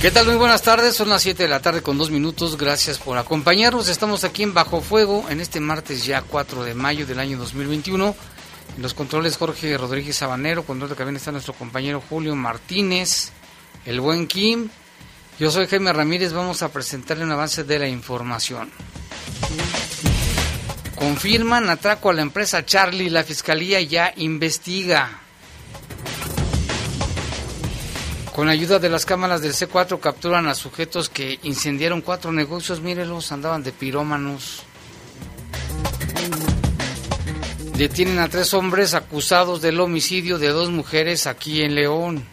¿Qué tal? Muy buenas tardes, son las 7 de la tarde con dos minutos, gracias por acompañarnos. Estamos aquí en Bajo Fuego en este martes ya 4 de mayo del año 2021. En los controles Jorge Rodríguez Sabanero, control de cabina está nuestro compañero Julio Martínez, el buen Kim. Yo soy Jaime Ramírez, vamos a presentarle un avance de la información. Confirman atraco a la empresa Charlie, la fiscalía ya investiga. Con ayuda de las cámaras del C4 capturan a sujetos que incendiaron cuatro negocios. Mírelos, andaban de pirómanos. Detienen a tres hombres acusados del homicidio de dos mujeres aquí en León.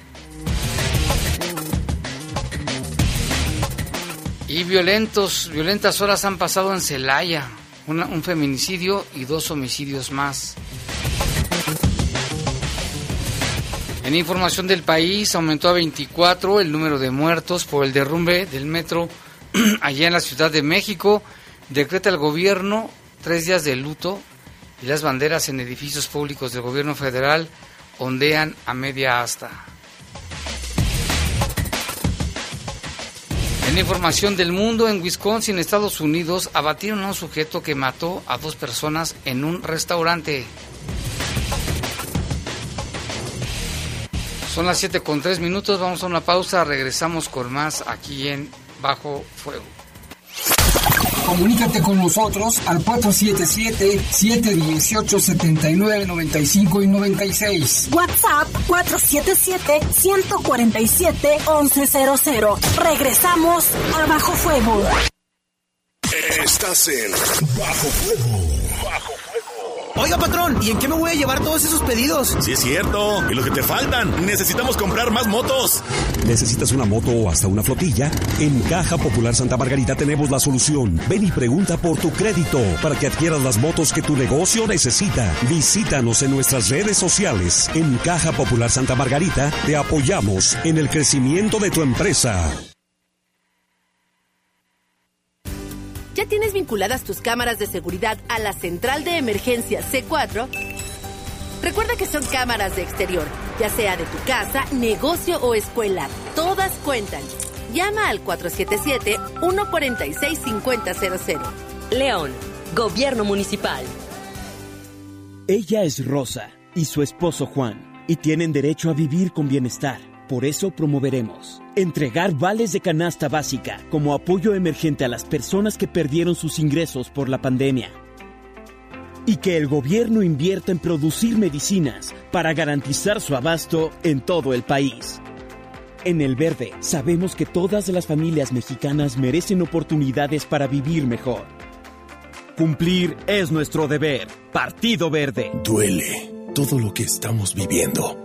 Y violentos, violentas horas han pasado en Celaya. un feminicidio y dos homicidios más. En información del país, aumentó a 24 el número de muertos por el derrumbe del metro allá en la Ciudad de México. Decreta el gobierno tres días de luto y las banderas en edificios públicos del gobierno federal ondean a media asta. En información del mundo, en Wisconsin, Estados Unidos, abatieron a un sujeto que mató a dos personas en un restaurante. Son las 7 con 3 minutos, vamos a una pausa, regresamos con más aquí en Bajo Fuego. Comunícate con nosotros al 477-718-7995 y 96. WhatsApp 477-147-1100. Regresamos a Bajo Fuego. Estás en Bajo Fuego. Oiga, patrón, ¿y en qué me voy a llevar todos esos pedidos? Sí, es cierto. Y lo que te faltan. Necesitamos comprar más motos. ¿Necesitas una moto o hasta una flotilla? En Caja Popular Santa Margarita tenemos la solución. Ven y pregunta por tu crédito para que adquieras las motos que tu negocio necesita. Visítanos en nuestras redes sociales. En Caja Popular Santa Margarita te apoyamos en el crecimiento de tu empresa. ¿Ya tienes vinculadas tus cámaras de seguridad a la central de emergencia C4? Recuerda que son cámaras de exterior, ya sea de tu casa, negocio o escuela. Todas cuentan. Llama al 477-146-5000. León, Gobierno Municipal. Ella es Rosa y su esposo Juan, y tienen derecho a vivir con bienestar. Por eso promoveremos entregar vales de canasta básica como apoyo emergente a las personas que perdieron sus ingresos por la pandemia. Y que el gobierno invierta en producir medicinas para garantizar su abasto en todo el país. En El Verde sabemos que todas las familias mexicanas merecen oportunidades para vivir mejor. Cumplir es nuestro deber. Partido Verde. Duele todo lo que estamos viviendo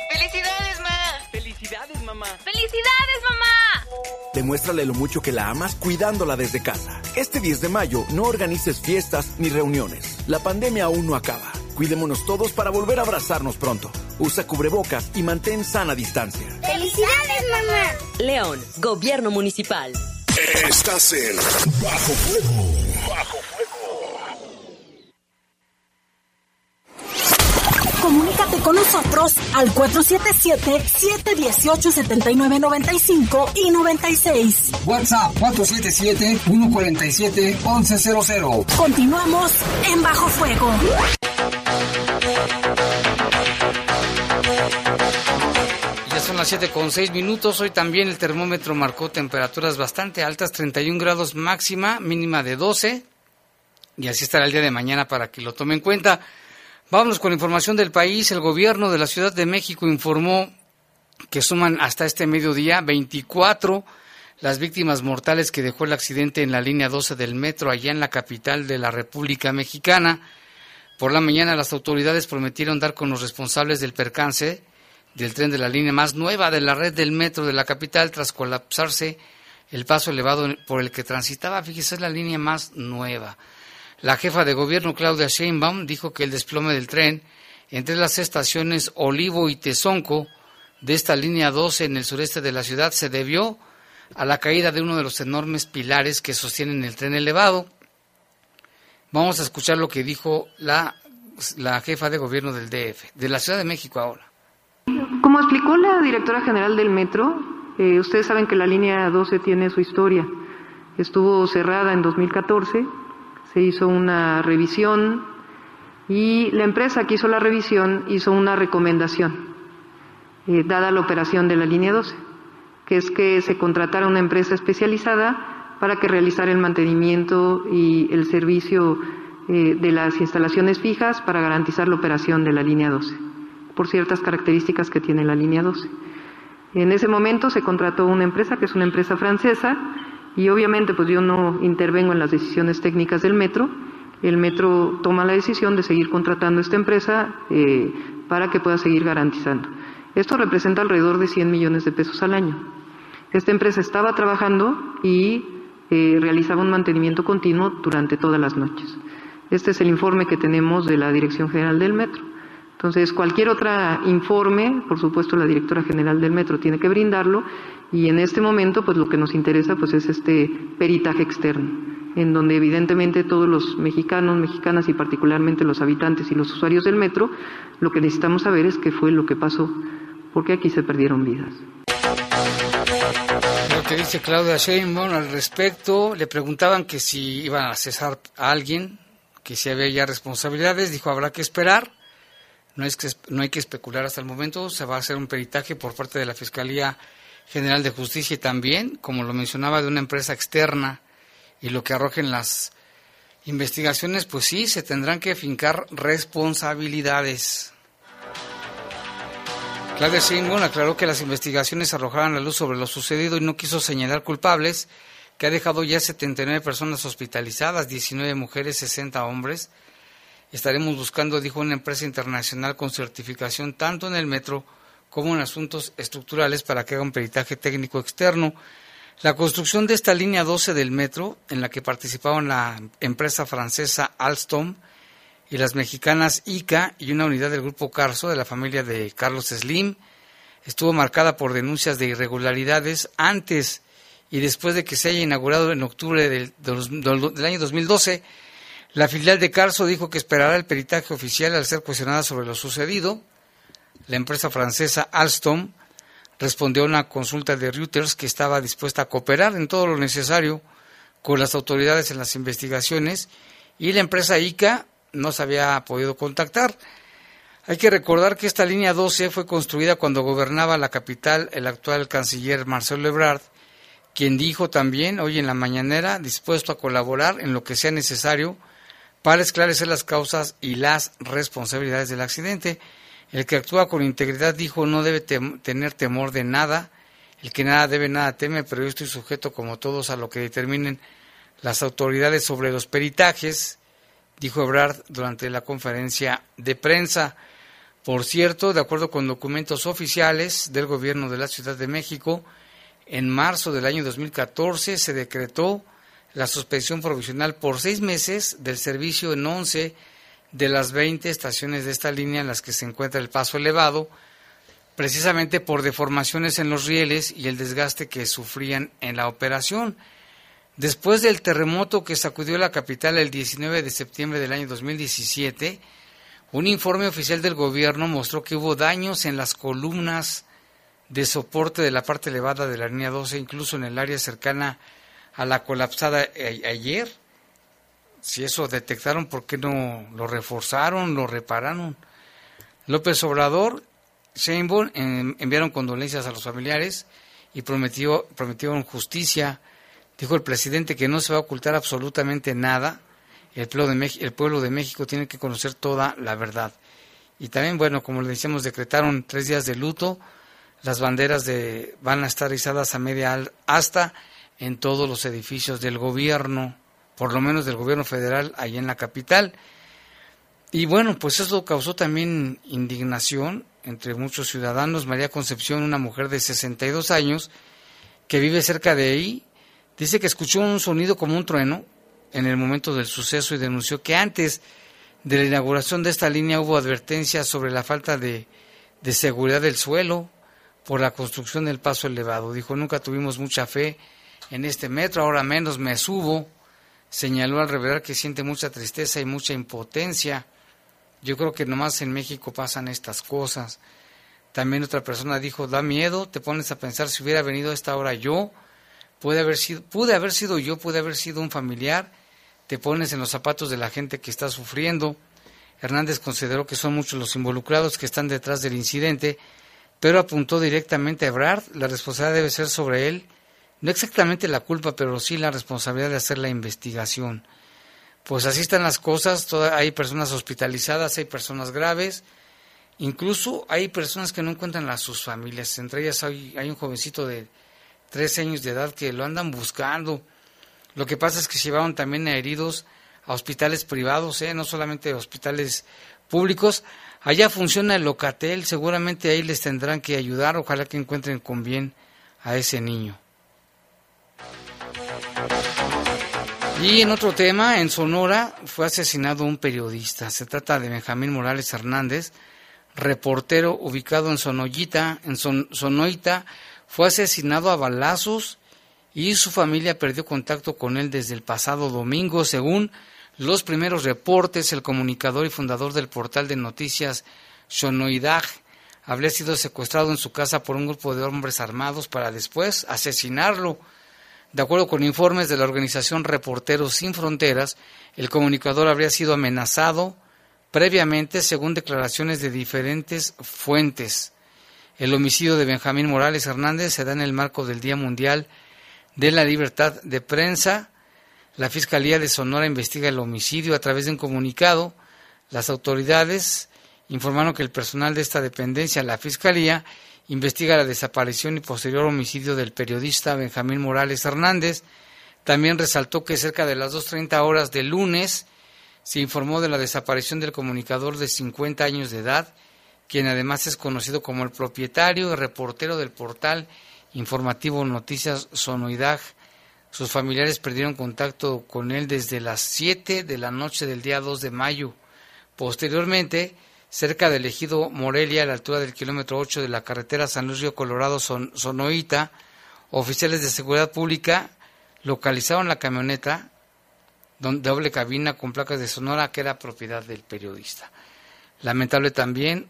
Demuéstrale lo mucho que la amas cuidándola desde casa. Este 10 de mayo no organices fiestas ni reuniones. La pandemia aún no acaba. Cuidémonos todos para volver a abrazarnos pronto. Usa cubrebocas y mantén sana distancia. ¡Felicidades, mamá! León, Gobierno Municipal. Estás en Bajo Fuego. Bajo Fuego. Comunícate con nosotros al 477-718-7995 y 96. WhatsApp 477-147-1100. Continuamos en Bajo Fuego. Ya son las 7 con 6 minutos. Hoy también el termómetro marcó temperaturas bastante altas, 31 grados máxima, mínima de 12. Y así estará el día de mañana para que lo tome en cuenta. Vámonos con información del país. El gobierno de la Ciudad de México informó que suman hasta este mediodía 24 las víctimas mortales que dejó el accidente en la línea 12 del metro allá en la capital de la República Mexicana. Por la mañana las autoridades prometieron dar con los responsables del percance del tren de la línea más nueva de la red del metro de la capital tras colapsarse el paso elevado por el que transitaba. Fíjese, es la línea más nueva. La jefa de gobierno, Claudia Sheinbaum, dijo que el desplome del tren entre las estaciones Olivo y Tezonco de esta línea 12 en el sureste de la ciudad se debió a la caída de uno de los enormes pilares que sostienen el tren elevado. Vamos a escuchar lo que dijo la, la jefa de gobierno del DF, de la Ciudad de México ahora. Como explicó la directora general del metro, eh, ustedes saben que la línea 12 tiene su historia. Estuvo cerrada en 2014, se hizo una revisión y la empresa que hizo la revisión hizo una recomendación, eh, dada la operación de la línea 12 que es que se contratara una empresa especializada para que realizara el mantenimiento y el servicio eh, de las instalaciones fijas para garantizar la operación de la línea 12, por ciertas características que tiene la línea 12. En ese momento se contrató una empresa que es una empresa francesa y obviamente pues yo no intervengo en las decisiones técnicas del metro. El metro toma la decisión de seguir contratando esta empresa eh, para que pueda seguir garantizando. Esto representa alrededor de 100 millones de pesos al año. Esta empresa estaba trabajando y eh, realizaba un mantenimiento continuo durante todas las noches. Este es el informe que tenemos de la Dirección General del Metro. Entonces, cualquier otro informe, por supuesto, la directora general del metro tiene que brindarlo y en este momento, pues lo que nos interesa, pues es este peritaje externo, en donde evidentemente todos los mexicanos, mexicanas y particularmente los habitantes y los usuarios del metro, lo que necesitamos saber es qué fue lo que pasó, porque aquí se perdieron vidas que dice Claudia Sheinbaum al respecto. Le preguntaban que si iban a cesar a alguien, que si había ya responsabilidades. Dijo, habrá que esperar. No, es que, no hay que especular hasta el momento. Se va a hacer un peritaje por parte de la Fiscalía General de Justicia y también, como lo mencionaba, de una empresa externa. Y lo que arrojen las investigaciones, pues sí, se tendrán que fincar responsabilidades. Claudia Sheinbaum aclaró que las investigaciones arrojaron la luz sobre lo sucedido y no quiso señalar culpables, que ha dejado ya 79 personas hospitalizadas, 19 mujeres, 60 hombres. Estaremos buscando, dijo una empresa internacional con certificación tanto en el metro como en asuntos estructurales para que haga un peritaje técnico externo. La construcción de esta línea 12 del metro, en la que participaban la empresa francesa Alstom, y las mexicanas ICA y una unidad del grupo Carso de la familia de Carlos Slim estuvo marcada por denuncias de irregularidades antes y después de que se haya inaugurado en octubre del, del año 2012. La filial de Carso dijo que esperará el peritaje oficial al ser cuestionada sobre lo sucedido. La empresa francesa Alstom respondió a una consulta de Reuters que estaba dispuesta a cooperar en todo lo necesario con las autoridades en las investigaciones y la empresa ICA no se había podido contactar. Hay que recordar que esta línea 12 fue construida cuando gobernaba la capital el actual canciller Marcelo Ebrard, quien dijo también hoy en la mañanera dispuesto a colaborar en lo que sea necesario para esclarecer las causas y las responsabilidades del accidente. El que actúa con integridad dijo no debe tener temor de nada, el que nada debe nada teme, pero yo estoy sujeto como todos a lo que determinen las autoridades sobre los peritajes dijo Ebrard durante la conferencia de prensa. Por cierto, de acuerdo con documentos oficiales del gobierno de la Ciudad de México, en marzo del año 2014 se decretó la suspensión provisional por seis meses del servicio en 11 de las 20 estaciones de esta línea en las que se encuentra el paso elevado, precisamente por deformaciones en los rieles y el desgaste que sufrían en la operación. Después del terremoto que sacudió la capital el 19 de septiembre del año 2017, Un informe oficial del gobierno mostró que hubo daños en las columnas de soporte de la parte elevada de la línea 12, incluso en el área cercana a la colapsada ayer. Si eso detectaron, ¿por qué no lo reforzaron, lo repararon? López Obrador, Sheinbaum enviaron condolencias a los familiares y prometió, prometieron justicia. Dijo el presidente que no se va a ocultar absolutamente nada el pueblo, de México, el pueblo de México tiene que conocer toda la verdad. Y también, bueno, como le decíamos, decretaron tres días de luto. Las banderas de, van a estar izadas a media hasta en todos los edificios del gobierno, por lo menos del gobierno federal, ahí en la capital. Y bueno, pues eso causó también indignación entre muchos ciudadanos. María Concepción, una mujer de 62 años, que vive cerca de ahí, dice que escuchó un sonido como un trueno en el momento del suceso y denunció que antes de la inauguración de esta línea hubo advertencias sobre la falta de, de seguridad del suelo por la construcción del paso elevado. Dijo, nunca tuvimos mucha fe en este metro, ahora menos me subo. Señaló al revelar que siente mucha tristeza y mucha impotencia. Yo creo que nomás en México pasan estas cosas. También otra persona dijo, da miedo, te pones a pensar si hubiera venido a esta hora yo, puede haber sido, pude haber sido yo, pude haber sido un familiar te pones en los zapatos de la gente que está sufriendo. Hernández consideró que son muchos los involucrados que están detrás del incidente, pero apuntó directamente a Ebrard, la responsabilidad debe ser sobre él, no exactamente la culpa, pero sí la responsabilidad de hacer la investigación. Pues así están las cosas, hay personas hospitalizadas, hay personas graves, incluso hay personas que no encuentran a sus familias, entre ellas hay, un jovencito de 13 años de edad que lo andan buscando, lo que pasa es que llevaron también a heridos a hospitales privados, ¿eh? no solamente hospitales públicos. Allá funciona el Locatel, seguramente ahí les tendrán que ayudar, ojalá que encuentren con bien a ese niño. Y en otro tema, en Sonora fue asesinado un periodista. Se trata de Benjamín Morales Hernández, reportero ubicado en Sonoyita, en Sonoita, fue asesinado a balazos y su familia perdió contacto con él desde el pasado domingo, según los primeros reportes. El comunicador y fundador del portal de noticias Shonoidag habría sido secuestrado en su casa por un grupo de hombres armados para después asesinarlo. De acuerdo con informes de la organización Reporteros Sin Fronteras, el comunicador habría sido amenazado previamente según declaraciones de diferentes fuentes. El homicidio de Benjamín Morales Hernández se da en el marco del Día Mundial de la libertad de prensa. La Fiscalía de Sonora investiga el homicidio a través de un comunicado. Las autoridades informaron que el personal de esta dependencia, la Fiscalía, investiga la desaparición y posterior homicidio del periodista Benjamín Morales Hernández. También resaltó que cerca de las 2.30 horas del lunes se informó de la desaparición del comunicador de 50 años de edad, quien además es conocido como el propietario y reportero del portal informativo Noticias Sonoidad. Sus familiares perdieron contacto con él desde las 7 de la noche del día 2 de mayo. Posteriormente, cerca del ejido Morelia, a la altura del kilómetro 8 de la carretera San Luis Río Colorado Sonoita, oficiales de seguridad pública localizaron la camioneta doble cabina con placas de Sonora que era propiedad del periodista. Lamentable también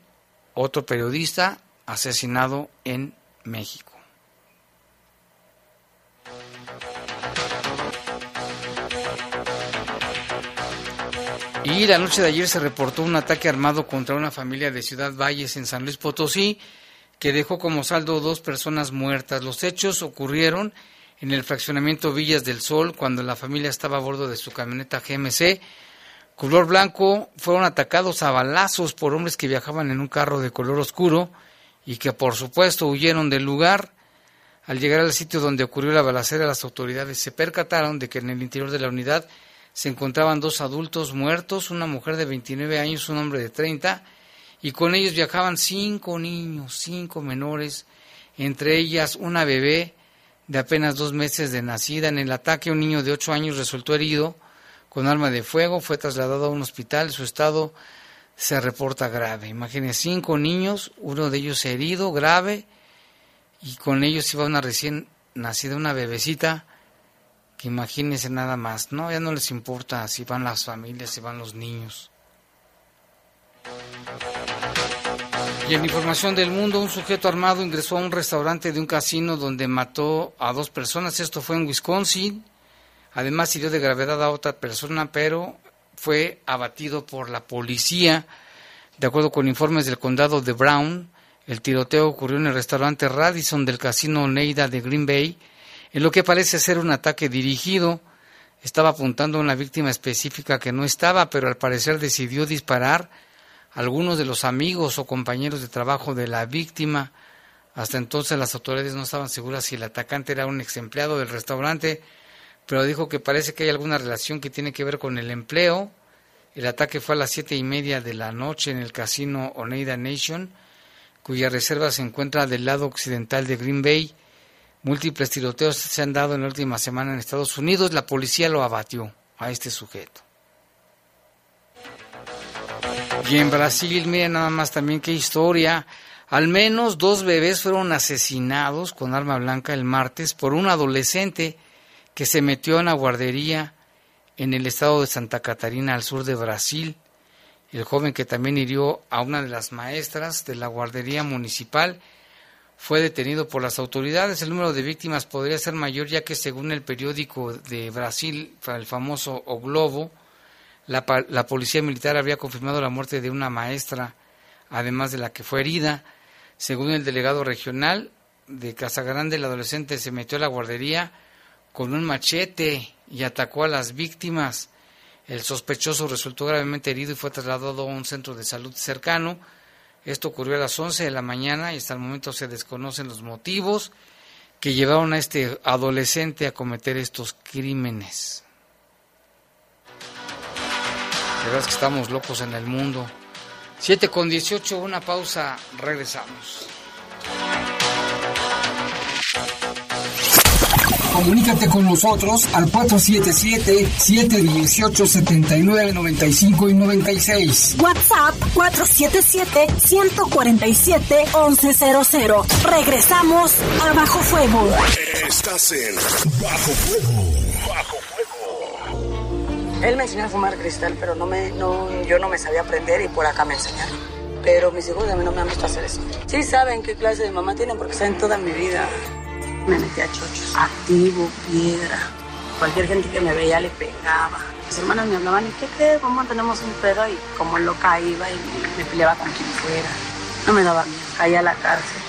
otro periodista asesinado en México. Y la noche de ayer se reportó un ataque armado contra una familia de Ciudad Valles en San Luis Potosí que dejó como saldo dos personas muertas. Los hechos ocurrieron en el fraccionamiento Villas del Sol cuando la familia estaba a bordo de su camioneta GMC color blanco. Fueron atacados a balazos por hombres que viajaban en un carro de color oscuro y que por supuesto huyeron del lugar. Al llegar al sitio donde ocurrió la balacera, las autoridades se percataron de que en el interior de la unidad se encontraban dos adultos muertos, una mujer de 29 años, un hombre de 30, y con ellos viajaban cinco niños, cinco menores, entre ellas una bebé de apenas dos meses de nacida. En el ataque un niño de ocho años resultó herido con arma de fuego, fue trasladado a un hospital, su estado se reporta grave. Imagínense, cinco niños, uno de ellos herido, grave, y con ellos iba una recién nacida, una bebecita que imagínense nada más, ¿no? Ya no les importa si van las familias, si van los niños. Y en información del mundo, un sujeto armado ingresó a un restaurante de un casino donde mató a dos personas. Esto fue en Wisconsin. Además, hirió de gravedad a otra persona, pero fue abatido por la policía. De acuerdo con informes del condado de Brown, el tiroteo ocurrió en el restaurante Radisson del casino Neida de Green Bay, en lo que parece ser un ataque dirigido. Estaba apuntando a una víctima específica que no estaba, pero al parecer decidió disparar algunos de los amigos o compañeros de trabajo de la víctima. Hasta entonces las autoridades no estaban seguras si el atacante era un ex empleado del restaurante, pero dijo que parece que hay alguna relación que tiene que ver con el empleo. El ataque fue a las siete y media de la noche en el casino Oneida Nation, cuya reserva se encuentra del lado occidental de Green Bay. Múltiples tiroteos se han dado en la última semana en Estados Unidos. La policía lo abatió a este sujeto. Y en Brasil, miren nada más también qué historia. Al menos dos bebés fueron asesinados con arma blanca el martes por un adolescente que se metió en la guardería en el estado de Santa Catarina, al sur de Brasil. El joven que también hirió a una de las maestras de la guardería municipal fue detenido por las autoridades. El número de víctimas podría ser mayor ya que según el periódico de Brasil, el famoso O Globo, la, policía militar habría confirmado la muerte de una maestra, además de la que fue herida. Según el delegado regional de Casagrande, el adolescente se metió a la guardería con un machete y atacó a las víctimas. El sospechoso resultó gravemente herido y fue trasladado a un centro de salud cercano. Esto ocurrió a las 11 de la mañana y hasta el momento se desconocen los motivos que llevaron a este adolescente a cometer estos crímenes. De verdad es que estamos locos en el mundo. 7 con 18, una pausa, regresamos. Comunícate con nosotros al 477-718-7995 y 96. WhatsApp 477-147-1100. Regresamos a Bajo Fuego. Estás en Bajo Fuego. Bajo Fuego. Él me enseñó a fumar cristal, pero no me, no, yo no me sabía aprender y por acá me enseñaron. Pero mis hijos a mí no me han visto hacer eso. Sí saben qué clase de mamá tienen porque saben toda mi vida. Me metí a chochos, activo, piedra. Cualquier gente que me veía le pegaba. Mis hermanas me hablaban, ¿y qué crees? ¿Cómo tenemos un pedo? Y como loca iba y me peleaba con quien fuera. No me daba miedo, caía a la cárcel.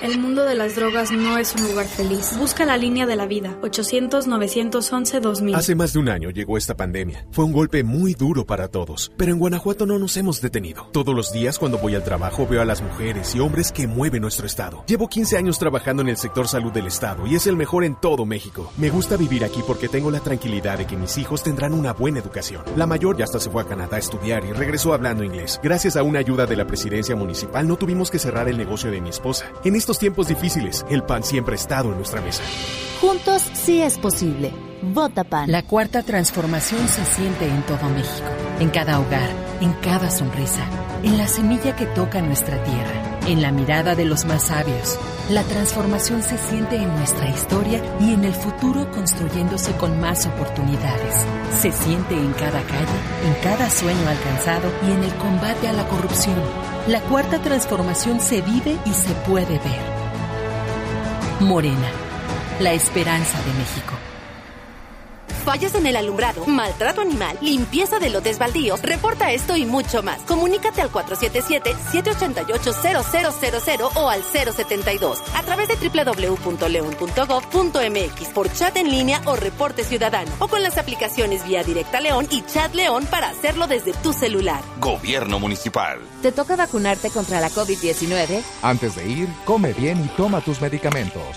El mundo de las drogas no es un lugar feliz. Busca la línea de la vida. 800-911-2000. Hace más de un año llegó esta pandemia. Fue un golpe muy duro para todos. Pero en Guanajuato no nos hemos detenido. Todos los días cuando voy al trabajo veo a las mujeres y hombres que mueven nuestro estado. Llevo 15 años trabajando en el sector salud del estado y es el mejor en todo México. Me gusta vivir aquí porque tengo la tranquilidad de que mis hijos tendrán una buena educación. La mayor ya hasta se fue a Canadá a estudiar y regresó hablando inglés. Gracias a una ayuda de la presidencia municipal no tuvimos que cerrar el negocio de mi esposa. En estos tiempos difíciles, el PAN siempre ha estado en nuestra mesa. Juntos sí es posible. Vota PAN. La cuarta transformación se siente en todo México, en cada hogar, en cada sonrisa, en la semilla que toca nuestra tierra, en la mirada de los más sabios. La transformación se siente en nuestra historia y en el futuro construyéndose con más oportunidades. Se siente en cada calle, en cada sueño alcanzado y en el combate a la corrupción. La cuarta transformación se vive y se puede ver. Morena, la esperanza de México. Fallas en el alumbrado, maltrato animal, limpieza de lotes baldíos, reporta esto y mucho más. Comunícate al 477-788-0000 o al 072 a través de www.león.gov.mx por chat en línea o reporte ciudadano o con las aplicaciones Vía Directa León y Chat León para hacerlo desde tu celular. Gobierno Municipal. ¿Te toca vacunarte contra la COVID-19? Antes de ir, come bien y toma tus medicamentos.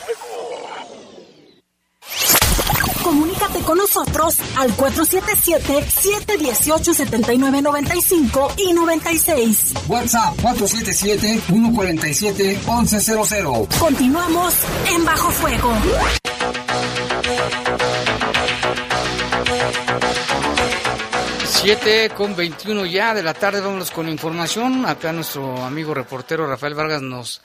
Comunícate con nosotros al 477-718-7995 y 96. WhatsApp 477-147-1100. Continuamos en Bajo Fuego. 7 con 21 ya de la tarde, vámonos con información. Acá nuestro amigo reportero Rafael Vargas nos,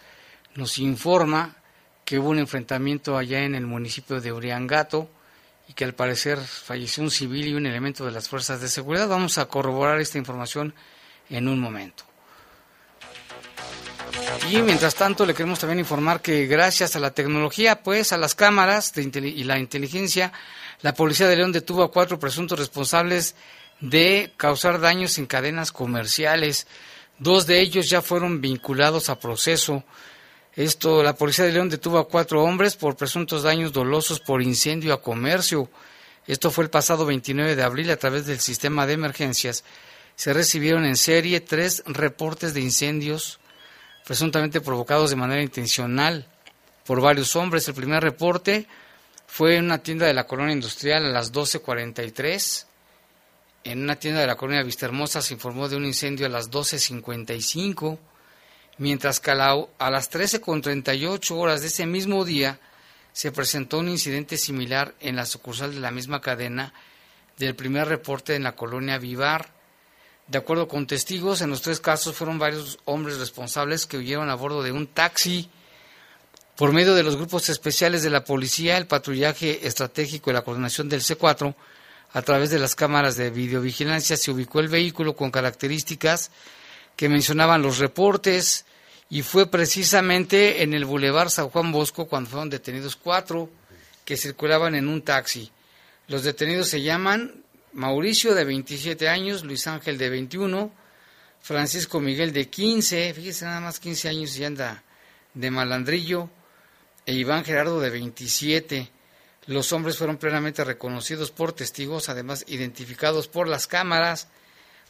nos informa que hubo un enfrentamiento allá en el municipio de Uriangato y que al parecer falleció un civil y un elemento de las fuerzas de seguridad. Vamos a corroborar esta información en un momento. Y mientras tanto le queremos también informar que gracias a la tecnología, pues a las cámaras y la inteligencia, la policía de León detuvo a cuatro presuntos responsables de causar daños en cadenas comerciales. Dos de ellos ya fueron vinculados a proceso. Esto, la Policía de León detuvo a cuatro hombres por presuntos daños dolosos por incendio a comercio. Esto fue el pasado 29 de abril a través del sistema de emergencias. Se recibieron en serie tres reportes de incendios presuntamente provocados de manera intencional por varios hombres. El primer reporte fue en una tienda de la colonia industrial a las 12.43 en una tienda de la colonia Vistahermosa se informó de un incendio a las 12.55, mientras que a, las 13.38 horas de ese mismo día se presentó un incidente similar en la sucursal de la misma cadena del primer reporte en la colonia Vivar. De acuerdo con testigos, en los tres casos fueron varios hombres responsables que huyeron a bordo de un taxi. Por medio de los grupos especiales de la policía, el patrullaje estratégico y la coordinación del C4, a través de las cámaras de videovigilancia se ubicó el vehículo con características que mencionaban los reportes y fue precisamente en el Boulevard San Juan Bosco cuando fueron detenidos cuatro que circulaban en un taxi. Los detenidos se llaman Mauricio de 27 años, Luis Ángel de 21, Francisco Miguel de 15, fíjese nada más 15 años y anda de malandrillo, e Iván Gerardo de 27. Los hombres fueron plenamente reconocidos por testigos, además identificados por las cámaras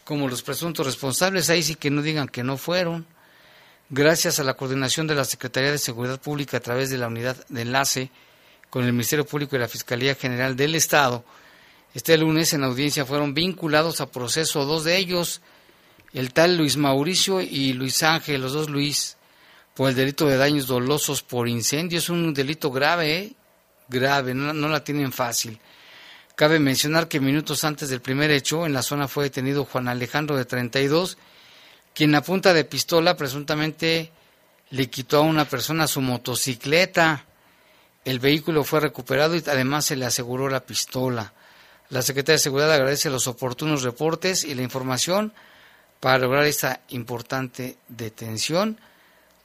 como los presuntos responsables. Ahí sí que no digan que no fueron. Gracias a la coordinación de la Secretaría de Seguridad Pública a través de la unidad de enlace con el Ministerio Público y la Fiscalía General del Estado, este lunes en audiencia fueron vinculados a proceso dos de ellos, el tal Luis Mauricio y Luis Ángel, los dos Luis, por el delito de daños dolosos por incendio. Es un delito grave, ¿eh? grave, no, la tienen fácil. Cabe mencionar que minutos antes del primer hecho, en la zona fue detenido Juan Alejandro de 32, quien a punta de pistola presuntamente le quitó a una persona su motocicleta. El vehículo fue recuperado y además se le aseguró la pistola. La Secretaría de Seguridad agradece los oportunos reportes y la información para lograr esta importante detención.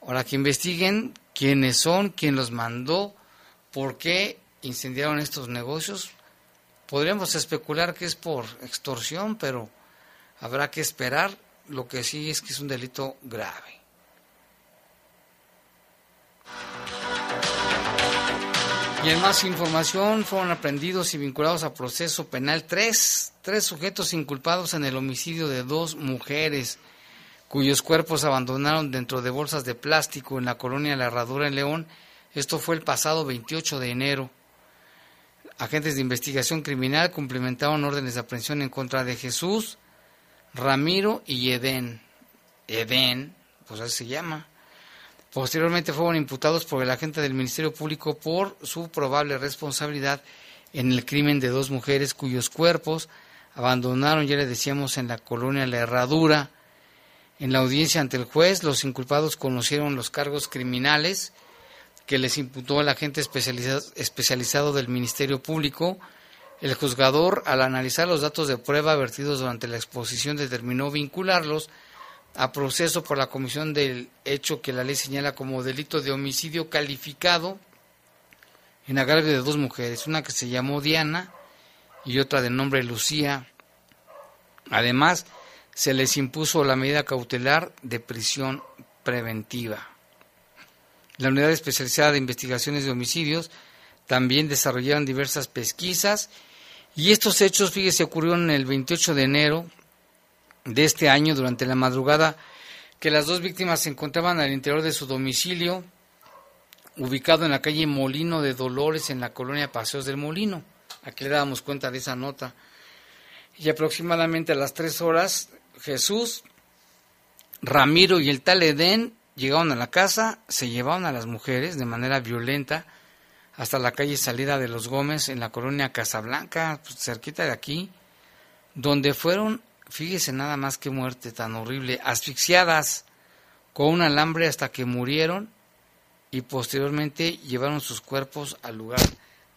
Ahora que investiguen quiénes son, quién los mandó, por qué incendiaron estos negocios. Podríamos especular que es por extorsión, pero habrá que esperar. Lo que sí es que es un delito grave. Y en más información, fueron aprendidos y vinculados a proceso penal tres, tres sujetos inculpados en el homicidio de dos mujeres, cuyos cuerpos abandonaron dentro de bolsas de plástico en la colonia La Herradura en León esto fue el pasado 28 de enero. Agentes de investigación criminal cumplimentaron órdenes de aprehensión en contra de Jesús, Ramiro y Edén. Edén, pues así se llama. Posteriormente fueron imputados por el agente del Ministerio Público por su probable responsabilidad en el crimen de dos mujeres cuyos cuerpos abandonaron, ya le decíamos, en la colonia La Herradura. En la audiencia ante el juez, los inculpados conocieron los cargos criminales que les imputó el agente especializado, especializado del Ministerio Público. El juzgador, al analizar los datos de prueba vertidos durante la exposición, determinó vincularlos a proceso por la comisión del hecho que la ley señala como delito de homicidio calificado en agravio de dos mujeres, una que se llamó Diana y otra de nombre Lucía. Además, se les impuso la medida cautelar de prisión preventiva. La Unidad Especializada de Investigaciones de Homicidios también desarrollaron diversas pesquisas y estos hechos, fíjese, ocurrieron el 28 de enero de este año durante la madrugada que las dos víctimas se encontraban al interior de su domicilio ubicado en la calle Molino de Dolores en la colonia Paseos del Molino. Aquí le dábamos cuenta de esa nota. Y aproximadamente a las tres horas, Jesús, Ramiro y el tal Edén llegaron a la casa, se llevaron a las mujeres de manera violenta hasta la calle salida de los Gómez en la colonia Casablanca, pues, cerquita de aquí, donde fueron, fíjese nada más que muerte tan horrible, asfixiadas con un alambre hasta que murieron y posteriormente llevaron sus cuerpos al lugar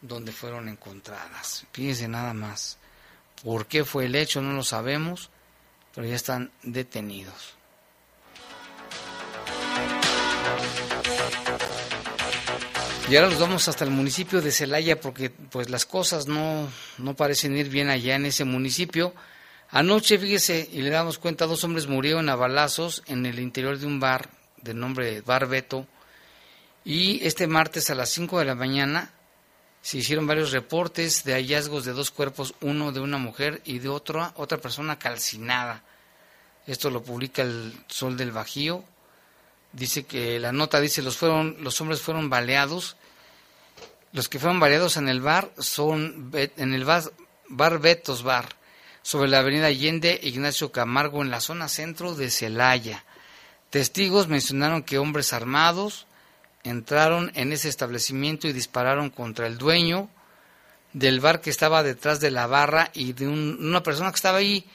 donde fueron encontradas. Fíjense nada más. ¿Por qué fue el hecho? No lo sabemos, pero ya están detenidos. Y ahora nos vamos hasta el municipio de Celaya porque pues las cosas no, no parecen ir bien allá en ese municipio. Anoche, fíjese, y le damos cuenta, dos hombres murieron a balazos en el interior de un bar de nombre Bar Beto. Y este martes a las 5 de la mañana se hicieron varios reportes de hallazgos de dos cuerpos, uno de una mujer y de otra, otra persona calcinada. Esto lo publica el Sol del Bajío. Dice que la nota dice los fueron los hombres fueron baleados. Los que fueron baleados en el bar son en el bar, bar Betos Bar sobre la avenida Allende Ignacio Camargo en la zona centro de Celaya. Testigos mencionaron que hombres armados entraron en ese establecimiento y dispararon contra el dueño del bar que estaba detrás de la barra y de una persona que estaba ahí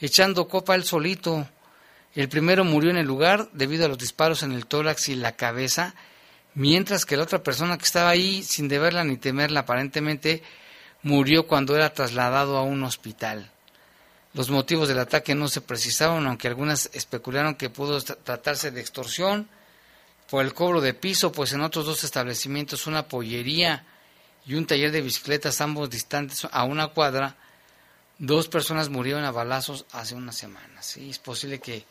echando copa él solito. El primero murió en el lugar debido a los disparos en el tórax y la cabeza, mientras que la otra persona que estaba ahí, sin deberla ni temerla aparentemente, murió cuando era trasladado a un hospital. Los motivos del ataque no se precisaron, aunque algunas especularon que pudo tratarse de extorsión por el cobro de piso, pues en otros dos establecimientos, una pollería y un taller de bicicletas, ambos distantes a una cuadra, dos personas murieron a balazos hace unas semanas. ¿sí? Es posible que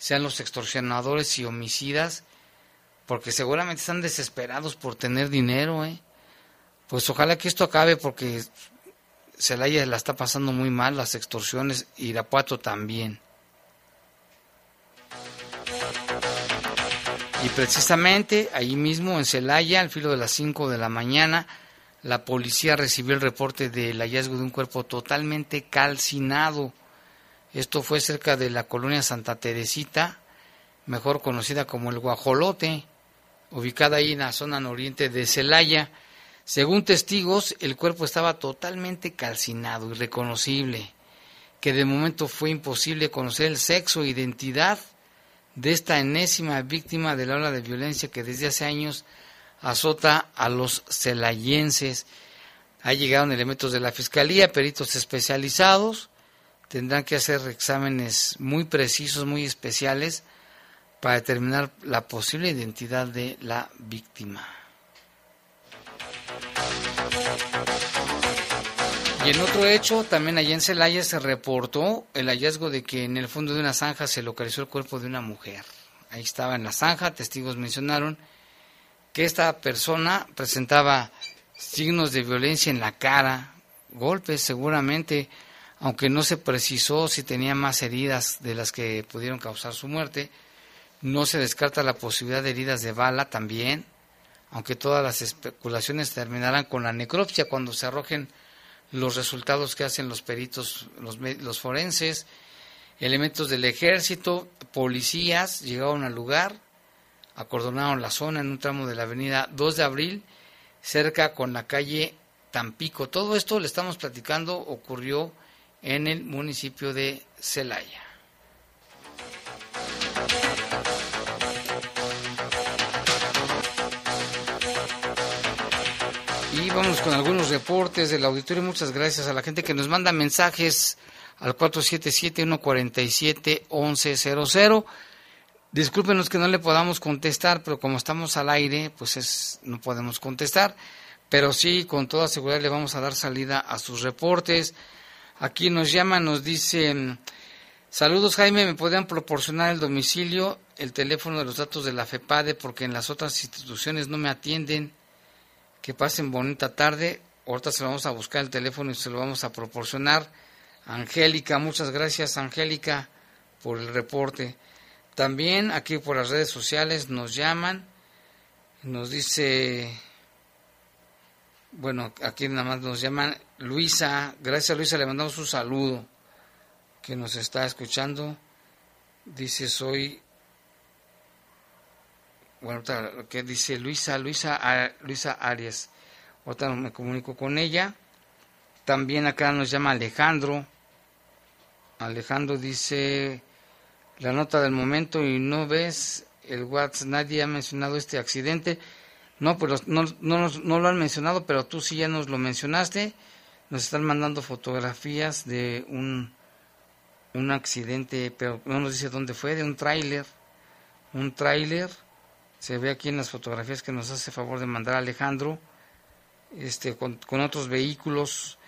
sean los extorsionadores y homicidas, porque seguramente están desesperados por tener dinero. ¿eh? Pues ojalá que esto acabe, porque Celaya la está pasando muy mal, las extorsiones, Irapuato también. Y precisamente ahí mismo en Celaya, al filo de las 5 de la mañana, la policía recibió el reporte del hallazgo de un cuerpo totalmente calcinado. Esto fue cerca de la colonia Santa Teresita, mejor conocida como el Guajolote, ubicada ahí en la zona nororiente de Celaya. Según testigos, el cuerpo estaba totalmente calcinado, irreconocible, que de momento fue imposible conocer el sexo e identidad de esta enésima víctima de la ola de violencia que desde hace años azota a los celayenses. Ha llegado elementos de la Fiscalía, peritos especializados, tendrán que hacer exámenes muy precisos, muy especiales, para determinar la posible identidad de la víctima. Y en otro hecho, también allá en Celaya se reportó el hallazgo de que en el fondo de una zanja se localizó el cuerpo de una mujer. Ahí estaba en la zanja, testigos mencionaron que esta persona presentaba signos de violencia en la cara, golpes seguramente, aunque no se precisó si tenía más heridas de las que pudieron causar su muerte. No se descarta la posibilidad de heridas de bala también, aunque todas las especulaciones terminarán con la necropsia cuando se arrojen los resultados que hacen los peritos, los, los forenses, elementos del ejército, policías llegaron al lugar, acordonaron la zona en un tramo de la avenida 2 de abril, cerca con la calle Tampico. Todo esto le estamos platicando ocurrió en el municipio de Celaya. Y vamos con algunos reportes del auditorio. Muchas gracias a la gente que nos manda mensajes al 477-147-1100. Discúlpenos que no le podamos contestar, pero como estamos al aire, pues es, no podemos contestar. Pero sí, con toda seguridad le vamos a dar salida a sus reportes. Aquí nos llaman, nos dicen, saludos Jaime, ¿me podrían proporcionar el domicilio, el teléfono de los datos de la FEPADE porque en las otras instituciones no me atienden? Que pasen bonita tarde. Ahorita se lo vamos a buscar el teléfono y se lo vamos a proporcionar. Angélica, muchas gracias Angélica por el reporte. También aquí por las redes sociales nos llaman, nos dice Bueno, aquí nada más nos llaman Luisa. Gracias Luisa, le mandamos un saludo que nos está escuchando. Dice, soy... Bueno, que dice Luisa, Luisa, Luisa Arias. Ahorita me comunico con ella. También acá nos llama Alejandro. Alejandro dice la nota del momento y no ves el WhatsApp, nadie ha mencionado este accidente. No, pues no, no, no, lo han mencionado, pero tú sí ya nos lo mencionaste. Nos están mandando fotografías de un, un accidente, pero no nos dice dónde fue, de un tráiler. Un tráiler, se ve aquí en las fotografías que nos hace favor de mandar Alejandro, este, con, con otros vehículos.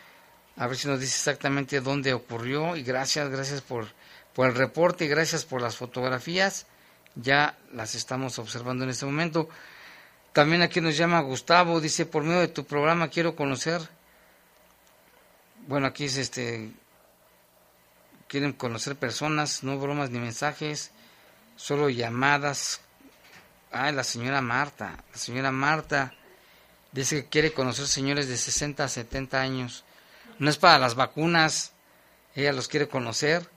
A ver si nos dice exactamente dónde ocurrió. Y gracias, gracias por, por el reporte y gracias por las fotografías. Ya las estamos observando en este momento. También aquí nos llama Gustavo, dice, por medio de tu programa quiero conocer, bueno, aquí es este, quieren conocer personas, no bromas ni mensajes, solo llamadas. Ah, la señora Marta, la señora Marta dice que quiere conocer señores de 60 a 70 años. No es para las vacunas, ella los quiere conocer.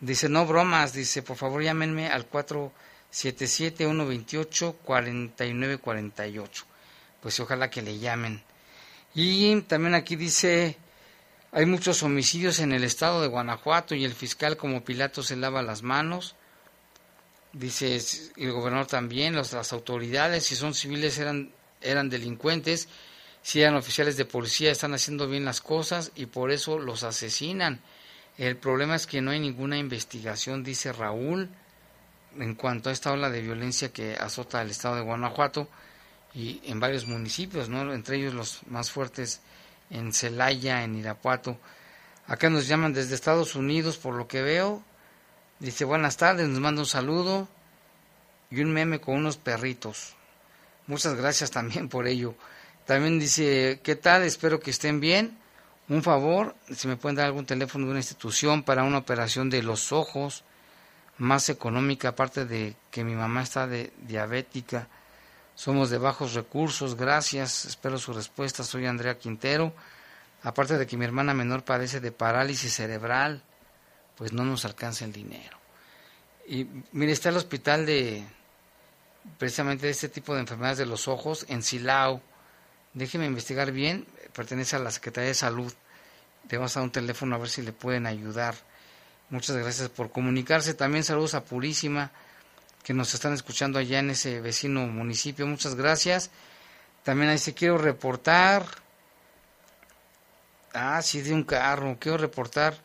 Dice, no bromas, dice, por favor llámenme al 4 77128-4948. Pues ojalá que le llamen. Y también aquí dice, hay muchos homicidios en el estado de Guanajuato y el fiscal como Pilato se lava las manos. Dice el gobernador también, las autoridades, si son civiles eran, eran delincuentes, si eran oficiales de policía están haciendo bien las cosas y por eso los asesinan. El problema es que no hay ninguna investigación, dice Raúl en cuanto a esta ola de violencia que azota el estado de Guanajuato y en varios municipios, ¿no? entre ellos los más fuertes en Celaya, en Irapuato. Acá nos llaman desde Estados Unidos, por lo que veo. Dice, buenas tardes, nos manda un saludo y un meme con unos perritos. Muchas gracias también por ello. También dice, ¿qué tal? Espero que estén bien. Un favor, si me pueden dar algún teléfono de una institución para una operación de los ojos más económica, aparte de que mi mamá está de diabética. Somos de bajos recursos, gracias, espero su respuesta. Soy Andrea Quintero. Aparte de que mi hermana menor padece de parálisis cerebral, pues no nos alcanza el dinero. Y mire, está el hospital de precisamente de este tipo de enfermedades de los ojos en Silao. Déjeme investigar bien, pertenece a la Secretaría de Salud. Le vamos a dar un teléfono a ver si le pueden ayudar. Muchas gracias por comunicarse. También saludos a Purísima, que nos están escuchando allá en ese vecino municipio. Muchas gracias. También ahí se quiero reportar. Ah, sí, de un carro. Quiero reportar.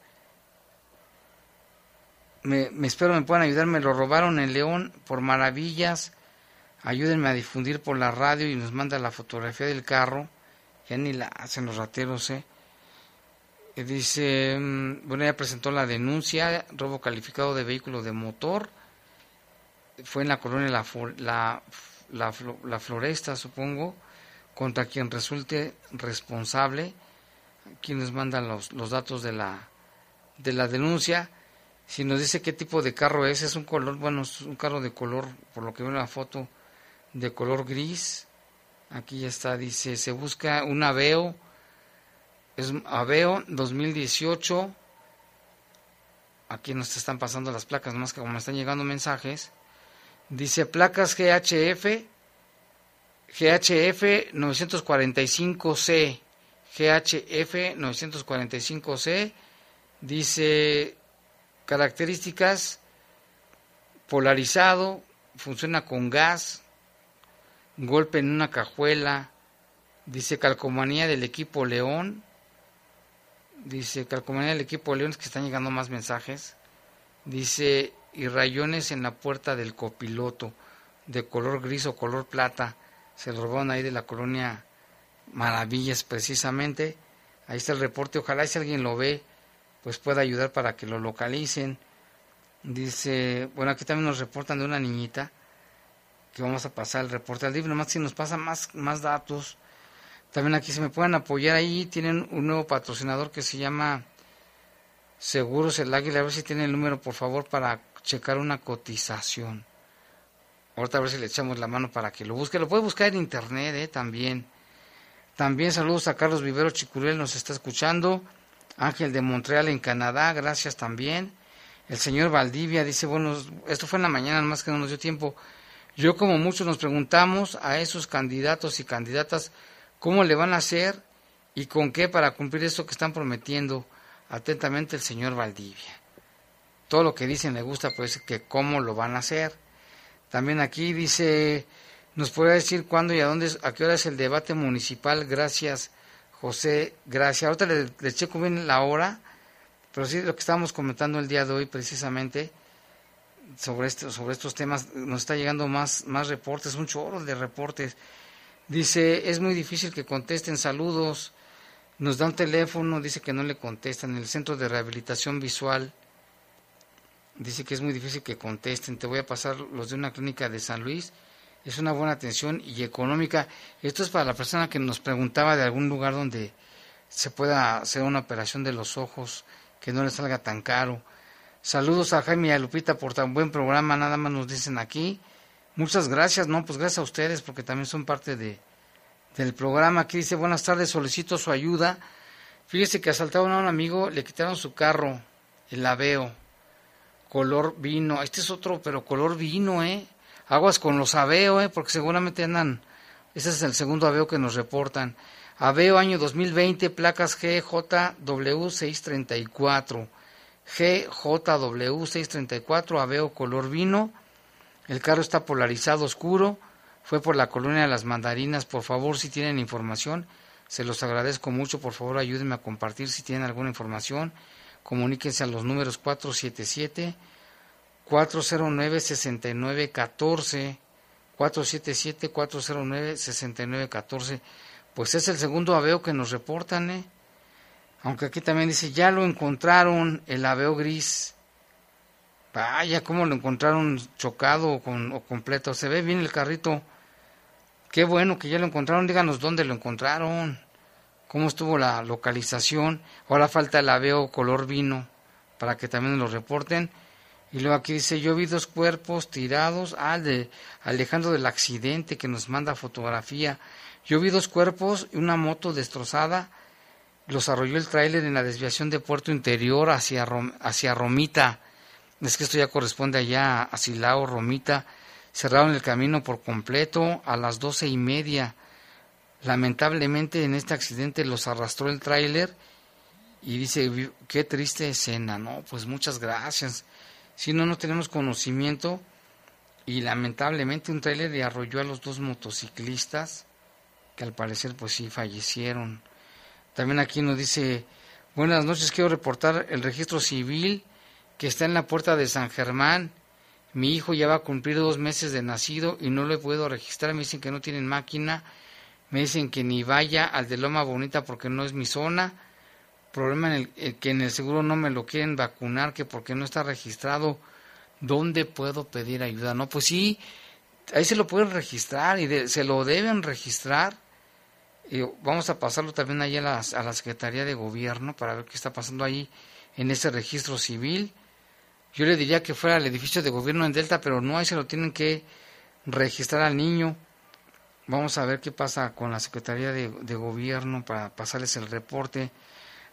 Me, espero me puedan ayudar. Me lo robaron en León por maravillas. Ayúdenme a difundir por la radio y nos manda la fotografía del carro. Ya ni la hacen los rateros, ¿eh? Dice, mm, bueno, ya presentó la denuncia, robo calificado de vehículo de motor, fue en la colonia La, la, la, la Floresta, supongo, contra quien resulte responsable, quienes mandan los, los datos de la, de la denuncia. Si nos dice qué tipo de carro es, es un color, bueno, es un carro de color, por lo que veo en la foto, de color gris. Aquí ya está, dice, se busca un Aveo es Aveo 2018. Aquí nos están pasando las placas, más que como me están llegando mensajes. Dice placas GHF, GHF 945C, GHF 945C. Dice características polarizado, funciona con gas, golpe en una cajuela, dice calcomanía del equipo León, Dice, calcomanía del equipo de Leones que están llegando más mensajes. Dice, y rayones en la puerta del copiloto de color gris o color plata. Se robaron ahí de la colonia Maravillas precisamente. Ahí está el reporte. Ojalá si alguien lo ve, pues pueda ayudar para que lo localicen. Dice, bueno, aquí también nos reportan de una niñita que vamos a pasar el reporte al libro. Nomás si nos pasa más, más datos también aquí se me pueden apoyar ahí. Tienen un nuevo patrocinador que se llama Seguros el Águila. A ver si tiene el número, por favor, para checar una cotización. Ahorita a ver si le echamos la mano para que lo busque. Lo puede buscar en internet eh, también. También saludos a Carlos Vivero Chicurel, nos está escuchando. Ángel de Montreal en Canadá, gracias también. El señor Valdivia dice, bueno, esto fue en la mañana, más que no nos dio tiempo. Yo como muchos nos preguntamos a esos candidatos y candidatas cómo le van a hacer y con qué para cumplir eso que están prometiendo. Atentamente el señor Valdivia. Todo lo que dicen le gusta, pues que cómo lo van a hacer. También aquí dice, nos puede decir cuándo y a dónde, a qué hora es el debate municipal. Gracias, José. Gracias. Ahorita le, le checo bien la hora, pero sí lo que estábamos comentando el día de hoy precisamente sobre, este, sobre estos temas, nos está llegando más, más reportes, un chorro de reportes. Dice, es muy difícil que contesten saludos, nos da un teléfono, dice que no le contestan, el centro de rehabilitación visual, dice que es muy difícil que contesten, te voy a pasar los de una clínica de San Luis, es una buena atención y económica. Esto es para la persona que nos preguntaba de algún lugar donde se pueda hacer una operación de los ojos, que no le salga tan caro. Saludos a Jaime y a Lupita por tan buen programa, nada más nos dicen aquí. Muchas gracias, no, pues gracias a ustedes porque también son parte de, del programa. Aquí dice, buenas tardes, solicito su ayuda. Fíjese que asaltaron a un amigo, le quitaron su carro, el aveo, color vino. Este es otro, pero color vino, ¿eh? Aguas con los aveo, ¿eh? Porque seguramente andan, ese es el segundo aveo que nos reportan. Aveo año 2020, placas GJW634. GJW634, Aveo color vino. El carro está polarizado oscuro. Fue por la colonia de las mandarinas. Por favor, si tienen información, se los agradezco mucho. Por favor, ayúdenme a compartir si tienen alguna información. Comuníquense a los números 477 409 6914 477 409 6914. Pues es el segundo aveo que nos reportan, ¿eh? Aunque aquí también dice, ya lo encontraron, el aveo gris. Vaya, cómo lo encontraron chocado o, con, o completo. Se ve bien el carrito. Qué bueno que ya lo encontraron. Díganos dónde lo encontraron. Cómo estuvo la localización. Ahora falta el aveo color vino para que también lo reporten. Y luego aquí dice, yo vi dos cuerpos tirados. Ah, de Alejandro del accidente que nos manda fotografía. Yo vi dos cuerpos y una moto destrozada los arrolló el tráiler en la desviación de Puerto Interior hacia, hacia Romita. Es que esto ya corresponde allá a Silao, Romita. Cerraron el camino por completo a las doce y media. Lamentablemente en este accidente los arrastró el tráiler y dice, qué triste escena, ¿no? Pues muchas gracias. Si no, no tenemos conocimiento y lamentablemente un tráiler le arrolló a los dos motociclistas que al parecer pues sí fallecieron. También aquí nos dice, buenas noches, quiero reportar el registro civil que está en la puerta de San Germán. Mi hijo ya va a cumplir dos meses de nacido y no lo puedo registrar. Me dicen que no tienen máquina. Me dicen que ni vaya al de Loma Bonita porque no es mi zona. Problema en el, eh, que en el seguro no me lo quieren vacunar, que porque no está registrado. ¿Dónde puedo pedir ayuda? No, pues sí, ahí se lo pueden registrar y se lo deben registrar y vamos a pasarlo también ahí a la, a la Secretaría de Gobierno para ver qué está pasando ahí en ese registro civil. Yo le diría que fuera el edificio de gobierno en Delta, pero no, ahí se lo tienen que registrar al niño. Vamos a ver qué pasa con la Secretaría de, de Gobierno para pasarles el reporte.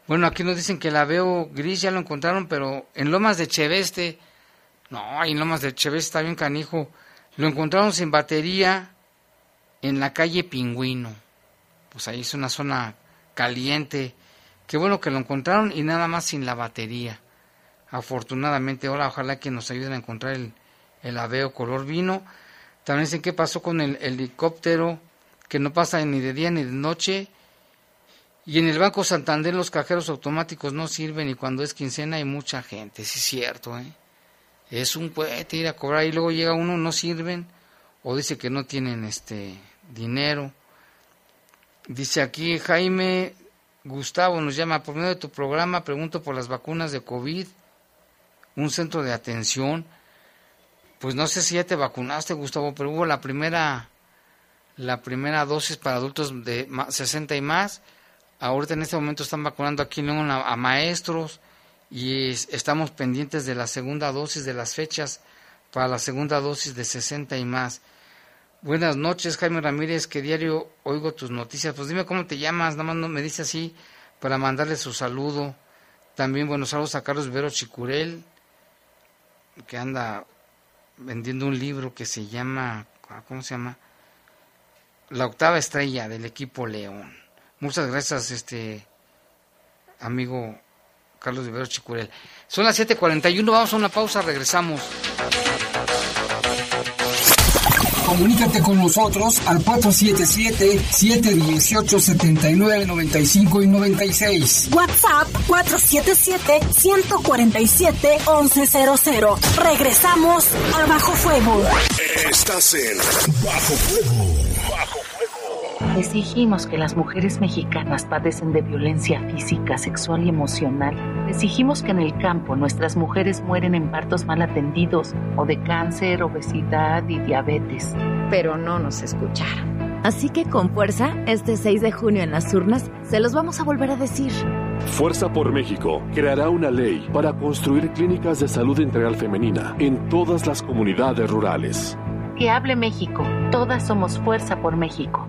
Bueno, aquí nos dicen que la veo gris, ya lo encontraron, pero en Lomas de Cheveste, no, en Lomas de Cheveste está bien canijo. Lo encontraron sin batería en la calle Pingüino pues ahí es una zona caliente. Qué bueno que lo encontraron y nada más sin la batería. Afortunadamente, ahora ojalá que nos ayuden a encontrar el, el aveo color vino. También sé qué pasó con el helicóptero que no pasa ni de día ni de noche. Y en el Banco Santander los cajeros automáticos no sirven y cuando es quincena hay mucha gente, sí es cierto, ¿eh? Es un puente ir a cobrar y luego llega uno, no sirven o dice que no tienen este dinero. Dice aquí Jaime Gustavo nos llama por medio de tu programa, pregunto por las vacunas de COVID, un centro de atención. Pues no sé si ya te vacunaste, Gustavo, pero hubo la primera la primera dosis para adultos de 60 y más. Ahorita en este momento están vacunando aquí en a, maestros y estamos pendientes de la segunda dosis de las fechas para la segunda dosis de 60 y más. Buenas noches, Jaime Ramírez, que diario oigo tus noticias. Pues dime cómo te llamas, nada más no me dice así para mandarle su saludo. También buenos saludos a Carlos Vero Chicurel, que anda vendiendo un libro que se llama, ¿cómo se llama? La octava estrella del equipo León. Muchas gracias, este amigo Carlos Vero Chicurel. Son las 7:41, vamos a una pausa, regresamos. Comunícate con nosotros al 477-718-7995 y 96. WhatsApp 477-147-1100. Regresamos a Bajo Fuego. Estás en Bajo Fuego. Exigimos que las mujeres mexicanas padecen de violencia física, sexual y emocional. Exigimos que en el campo nuestras mujeres mueren en partos mal atendidos o de cáncer, obesidad y diabetes. Pero no nos escucharon. Así que con fuerza, este 6 de junio en las urnas, se los vamos a volver a decir. Fuerza por México creará una ley para construir clínicas de salud integral femenina en todas las comunidades rurales. Que hable México. Todas somos Fuerza por México.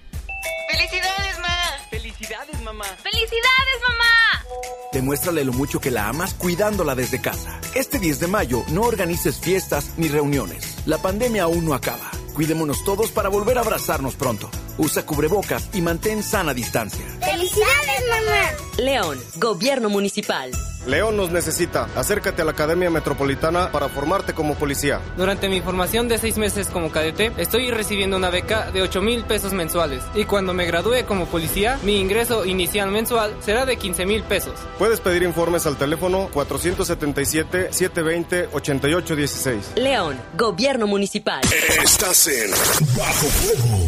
¡Felicidades, mamá! Demuéstrale lo mucho que la amas cuidándola desde casa. Este 10 de mayo no organices fiestas ni reuniones. La pandemia aún no acaba. Cuidémonos todos para volver a abrazarnos pronto. Usa cubrebocas y mantén sana distancia. ¡Felicidades, mamá! León, Gobierno Municipal. León nos necesita. Acércate a la Academia Metropolitana para formarte como policía. Durante mi formación de seis meses como cadete, estoy recibiendo una beca de 8 mil pesos mensuales. Y cuando me gradúe como policía, mi ingreso inicial mensual será de 15 mil pesos. Puedes pedir informes al teléfono 477-720-8816. León, Gobierno Municipal. Estás en Bajo Fuego.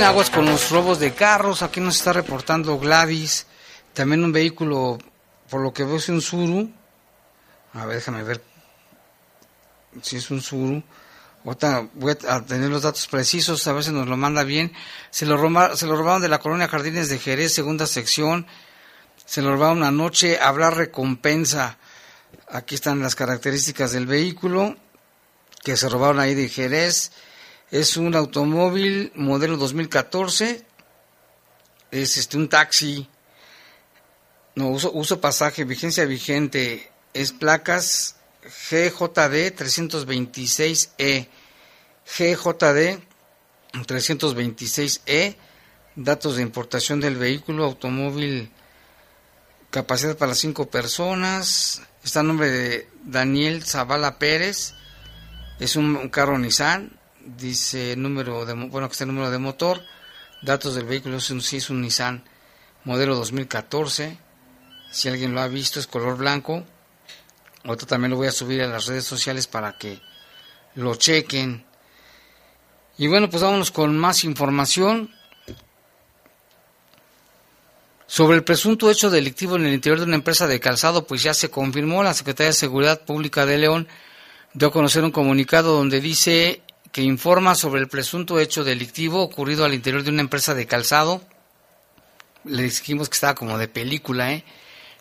Bien, aguas con los robos de carros. Aquí nos está reportando Gladys. También un vehículo, por lo que veo, es un Suru. A ver, déjame ver si es un Suru. Ahorita voy a tener los datos precisos, a ver si nos lo manda bien. Se lo, roba- se lo robaron de la colonia Jardines de Jerez, segunda sección. Se lo robaron anoche. Habrá recompensa. Aquí están las características del vehículo que se robaron ahí de Jerez. Es un automóvil modelo 2014. Es este un taxi. No, uso, uso pasaje, vigencia vigente. Es placas GJD 326E. GJD 326E. Datos de importación del vehículo, automóvil, capacidad para cinco personas. Está a nombre de Daniel Zavala Pérez. Es un, un carro Nissan. Dice número de, bueno, que está el número de motor. Datos del vehículo, es un, es un Nissan modelo 2014. Si alguien lo ha visto, es color blanco. Otro también lo voy a subir a las redes sociales para que lo chequen. Y bueno, pues vámonos con más información sobre el presunto hecho delictivo en el interior de una empresa de calzado, pues ya se confirmó, la Secretaría de Seguridad Pública de León dio a conocer un comunicado donde dice que informa sobre el presunto hecho delictivo ocurrido al interior de una empresa de calzado. Le dijimos que estaba como de película, ¿eh?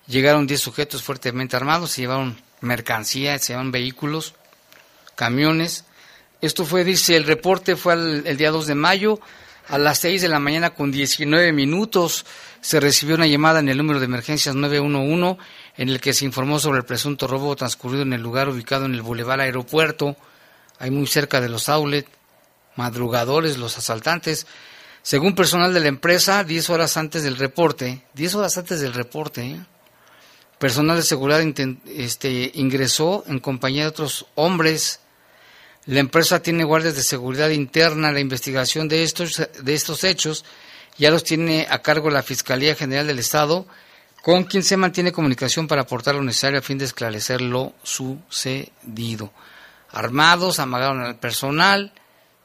Llegaron 10 sujetos fuertemente armados, se llevaron mercancía, se llevaron vehículos, camiones. Esto fue, dice, el reporte fue el día 2 de mayo a las 6 de la mañana con 19 minutos. Se recibió una llamada en el número de emergencias 911 en el que se informó sobre el presunto robo transcurrido en el lugar ubicado en el Boulevard Aeropuerto, ahí muy cerca de los outlets, madrugadores, los asaltantes. Según personal de la empresa, 10 horas antes del reporte, 10 horas antes del reporte, ¿eh? personal de seguridad este, ingresó en compañía de otros hombres. La empresa tiene guardias de seguridad interna. La investigación de estos, de estos hechos ya los tiene a cargo la Fiscalía General del Estado, con quien se mantiene comunicación para aportar lo necesario a fin de esclarecer lo sucedido. Armados, amagaron al personal,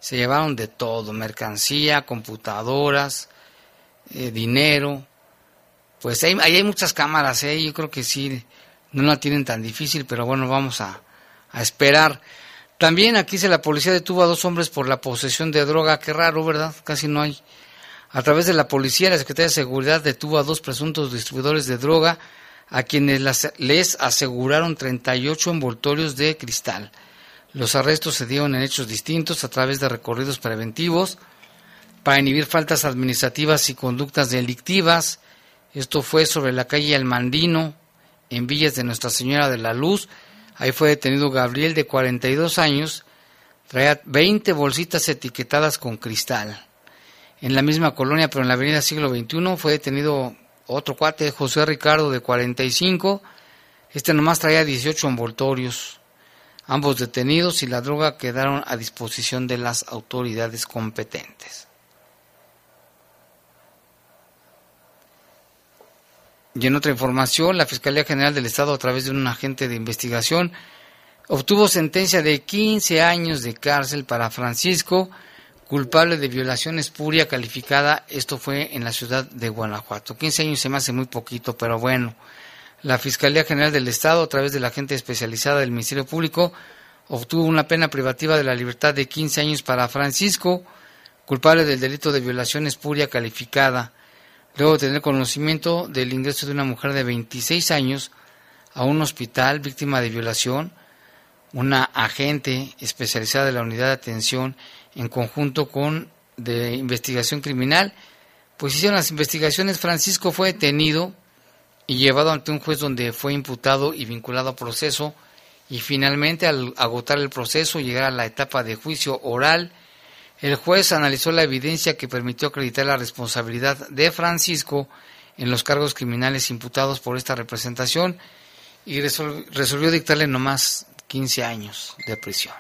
se llevaron de todo, mercancía, computadoras, eh, dinero, pues ahí, hay muchas cámaras, ¿eh? yo creo que sí, no la tienen tan difícil, pero bueno, vamos a, esperar. También aquí se la policía detuvo a dos hombres por la posesión de droga, qué raro, ¿verdad? Casi no hay. A través de la policía, la Secretaría de Seguridad detuvo a dos presuntos distribuidores de droga, a quienes les aseguraron 38 envoltorios de cristal. Los arrestos se dieron en hechos distintos a través de recorridos preventivos para inhibir faltas administrativas y conductas delictivas, esto fue sobre la calle Almandino, en Villas de Nuestra Señora de la Luz. Ahí fue detenido Gabriel, de 42 años. Traía 20 bolsitas etiquetadas con cristal. En la misma colonia, pero en la avenida Siglo XXI, fue detenido otro cuate, José Ricardo, de 45. Este nomás traía 18 envoltorios. Ambos detenidos y la droga quedaron a disposición de las autoridades competentes. Y en otra información, la Fiscalía General del Estado, a través de un agente de investigación, obtuvo sentencia de 15 años de cárcel para Francisco, culpable de violación espuria calificada. Esto fue en la ciudad de Guanajuato. 15 años se me hace muy poquito, pero bueno. La Fiscalía General del Estado, a través de la agente especializada del Ministerio Público, obtuvo una pena privativa de la libertad de 15 años para Francisco, culpable del delito de violación espuria calificada luego de tener conocimiento del ingreso de una mujer de 26 años a un hospital víctima de violación, una agente especializada de la unidad de atención en conjunto con de investigación criminal, pues hicieron las investigaciones, Francisco fue detenido y llevado ante un juez donde fue imputado y vinculado a proceso y finalmente al agotar el proceso llegar a la etapa de juicio oral el juez analizó la evidencia que permitió acreditar la responsabilidad de Francisco en los cargos criminales imputados por esta representación y resolvió dictarle nomás 15 años de prisión.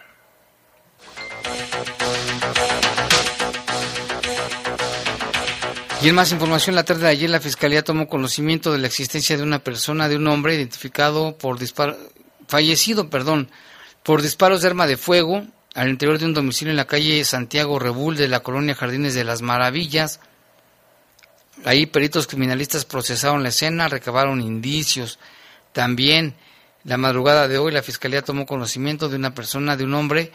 Y en más información, la tarde de ayer la Fiscalía tomó conocimiento de la existencia de una persona, de un hombre identificado por disparo, fallecido, perdón, por disparos de arma de fuego al interior de un domicilio en la calle Santiago Rebull de la colonia Jardines de las Maravillas. Ahí peritos criminalistas procesaron la escena, recabaron indicios. También la madrugada de hoy la Fiscalía tomó conocimiento de una persona, de un hombre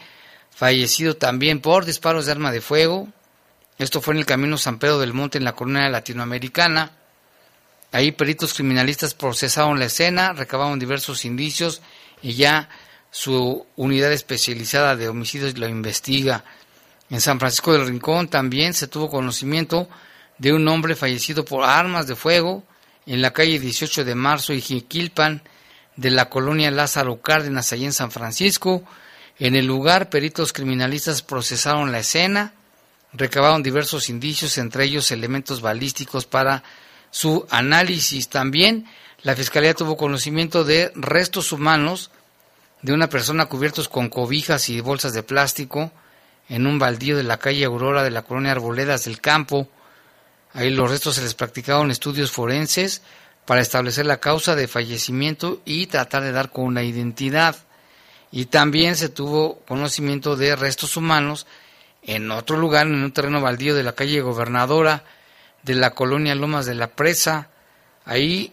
fallecido también por disparos de arma de fuego. Esto fue en el camino San Pedro del Monte en la colonia latinoamericana. Ahí peritos criminalistas procesaron la escena, recabaron diversos indicios y ya su unidad especializada de homicidios lo investiga. En San Francisco del Rincón también se tuvo conocimiento de un hombre fallecido por armas de fuego en la calle 18 de marzo y Jiquilpan de la colonia Lázaro Cárdenas, allí en San Francisco. En el lugar, peritos criminalistas procesaron la escena, recabaron diversos indicios, entre ellos elementos balísticos para su análisis. También la Fiscalía tuvo conocimiento de restos humanos de una persona cubiertos con cobijas y bolsas de plástico en un baldío de la calle Aurora de la colonia Arboledas del Campo. Ahí los restos se les practicaron estudios forenses para establecer la causa de fallecimiento y tratar de dar con una identidad. Y también se tuvo conocimiento de restos humanos en otro lugar, en un terreno baldío de la calle Gobernadora de la colonia Lomas de la Presa. Ahí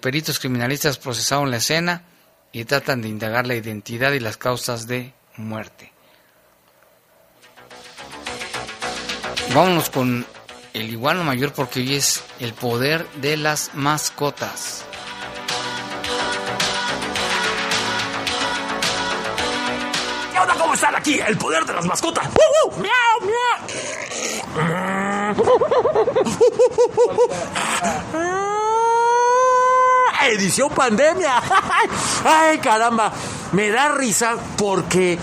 peritos criminalistas procesaron la escena y tratan de indagar la identidad y las causas de muerte. Vámonos con el iguano mayor porque hoy es el poder de las mascotas. Aquí? El poder de las mascotas. ¡Miau, miau! edición pandemia. Ay, caramba, me da risa porque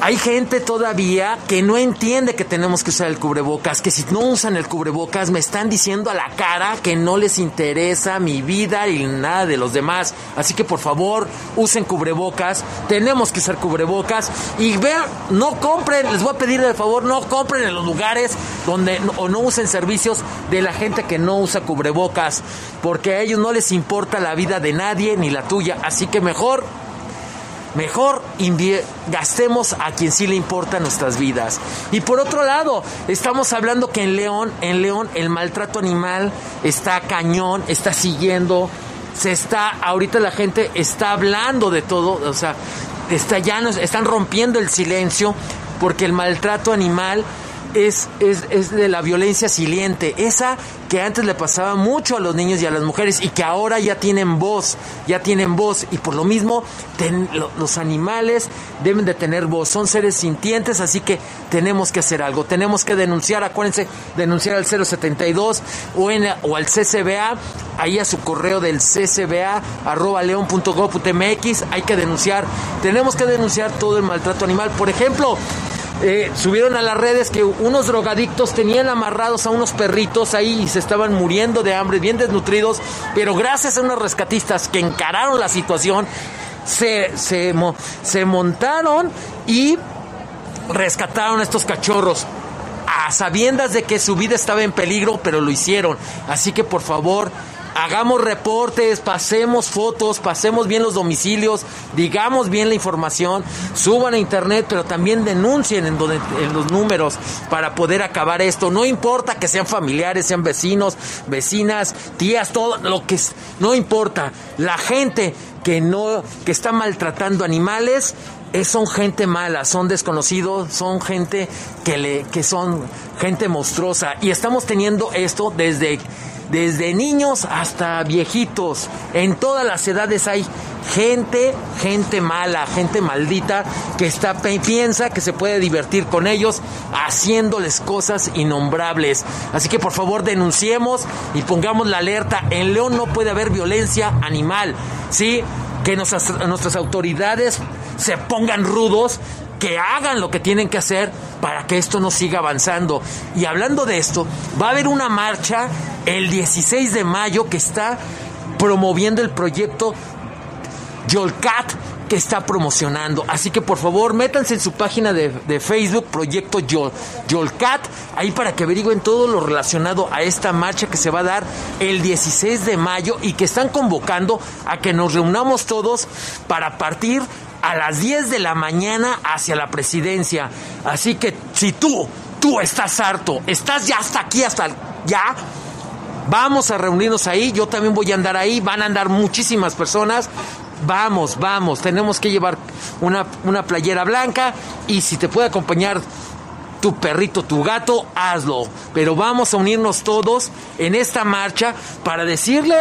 hay gente todavía que no entiende que tenemos que usar el cubrebocas, que si no usan el cubrebocas me están diciendo a la cara que no les interesa mi vida y nada de los demás. Así que por favor, usen cubrebocas, tenemos que usar cubrebocas. Y vean, no compren, les voy a pedir de favor, no compren en los lugares donde o no usen servicios de la gente que no usa cubrebocas, porque a ellos no les importa la vida de nadie ni la tuya, así que mejor Mejor gastemos a quien sí le importa nuestras vidas. Y por otro lado, estamos hablando que en León, en León el maltrato animal está cañón, está siguiendo, se está, ahorita la gente está hablando de todo, o sea, está ya están rompiendo el silencio porque el maltrato animal es, es, es, de la violencia siliente, esa que antes le pasaba mucho a los niños y a las mujeres y que ahora ya tienen voz, ya tienen voz. Y por lo mismo los animales deben de tener voz, son seres sintientes, así que tenemos que hacer algo, tenemos que denunciar, acuérdense, denunciar al 072 o, en, o al CCBA, ahí a su correo del ccba arroba león.gov.mx, hay que denunciar, tenemos que denunciar todo el maltrato animal, por ejemplo, eh, subieron a las redes que unos drogadictos tenían amarrados a unos perritos ahí y se estaban muriendo de hambre, bien desnutridos, pero gracias a unos rescatistas que encararon la situación, se, se, se montaron y rescataron a estos cachorros a sabiendas de que su vida estaba en peligro, pero lo hicieron. Así que por favor, hagamos reportes, pasemos fotos, pasemos bien los domicilios, digamos bien la información, suban a internet, pero también denuncien en, los números para poder acabar esto. No importa que sean familiares, sean vecinos, vecinas, tías, todo lo que no importa. La gente que no que está maltratando animales son gente mala, son desconocidos, son gente que le que son gente monstruosa y estamos teniendo esto desde desde niños hasta viejitos. En todas las edades hay gente, gente mala, gente maldita que está piensa que se puede divertir con ellos haciéndoles cosas innombrables. Así que por favor denunciemos y pongamos la alerta. En León no puede haber violencia animal. ¿Sí? Que nuestras, nuestras autoridades se pongan rudos que hagan lo que tienen que hacer para que esto no siga avanzando. Y hablando de esto, va a haber una marcha el 16 de mayo que está promoviendo el proyecto Yolcat que está promocionando. Así que por favor, métanse en su página de, Facebook, Proyecto Yol, Yolcat, ahí para que averigüen todo lo relacionado a esta marcha que se va a dar el 16 de mayo y que están convocando a que nos reunamos todos para partir a las 10 de la mañana hacia la presidencia. Así que si tú, tú estás harto, estás ya hasta aquí, hasta ya, vamos a reunirnos ahí, yo también voy a andar ahí, van a andar muchísimas personas. Vamos, vamos, tenemos que llevar una, una playera blanca y si te puede acompañar tu perrito, tu gato, hazlo. Pero vamos a unirnos todos en esta marcha para decirle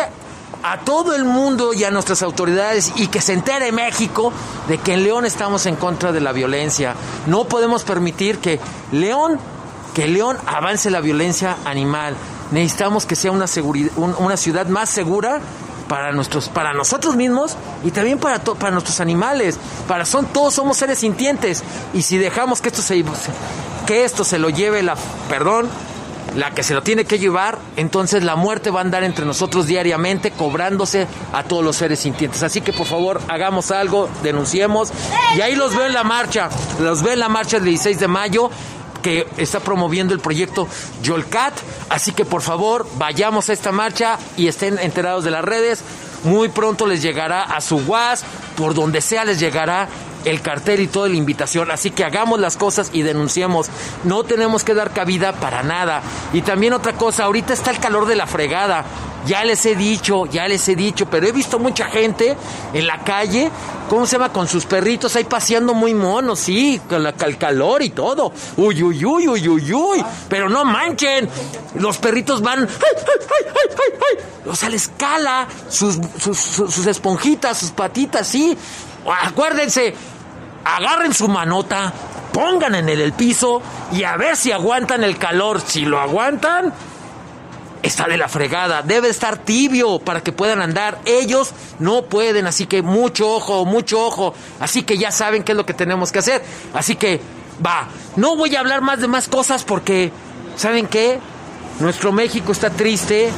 a todo el mundo y a nuestras autoridades y que se entere México de que en León estamos en contra de la violencia. No podemos permitir que León, que León avance la violencia animal. Necesitamos que sea una, una ciudad más segura para nuestros para nosotros mismos y también para para nuestros animales para son todos somos seres sintientes y si dejamos que esto se que esto se lo lleve la perdón la que se lo tiene que llevar, entonces la muerte va a andar entre nosotros diariamente cobrándose a todos los seres sintientes. Así que por favor hagamos algo, denunciemos y ahí los veo en la marcha, los veo en la marcha del 16 de mayo que está promoviendo el proyecto Yolcat, así que por favor vayamos a esta marcha y estén enterados de las redes. Muy pronto les llegará a su WhatsApp, por donde sea les llegará el cartel y toda la invitación. Así que hagamos las cosas y denunciemos. No tenemos que dar cabida para nada. Y también otra cosa, ahorita está el calor de la fregada. Ya les he dicho, ya les he dicho, pero he visto mucha gente en la calle, ¿cómo se llama? Con sus perritos ahí paseando muy monos, sí, con la, el calor y todo. Uy, uy, uy, uy, uy, uy. Pero no manchen, los perritos van, o sea, les cala sus, sus, sus esponjitas, sus patitas, sí. Acuérdense, agarren su manota, pongan en el, el piso y a ver si aguantan el calor. Si lo aguantan, está de la fregada. Debe estar tibio para que puedan andar. Ellos no pueden, así que mucho ojo, mucho ojo. Así que ya saben qué es lo que tenemos que hacer. Así que va. No voy a hablar más de más cosas porque, ¿saben qué? Nuestro México está triste,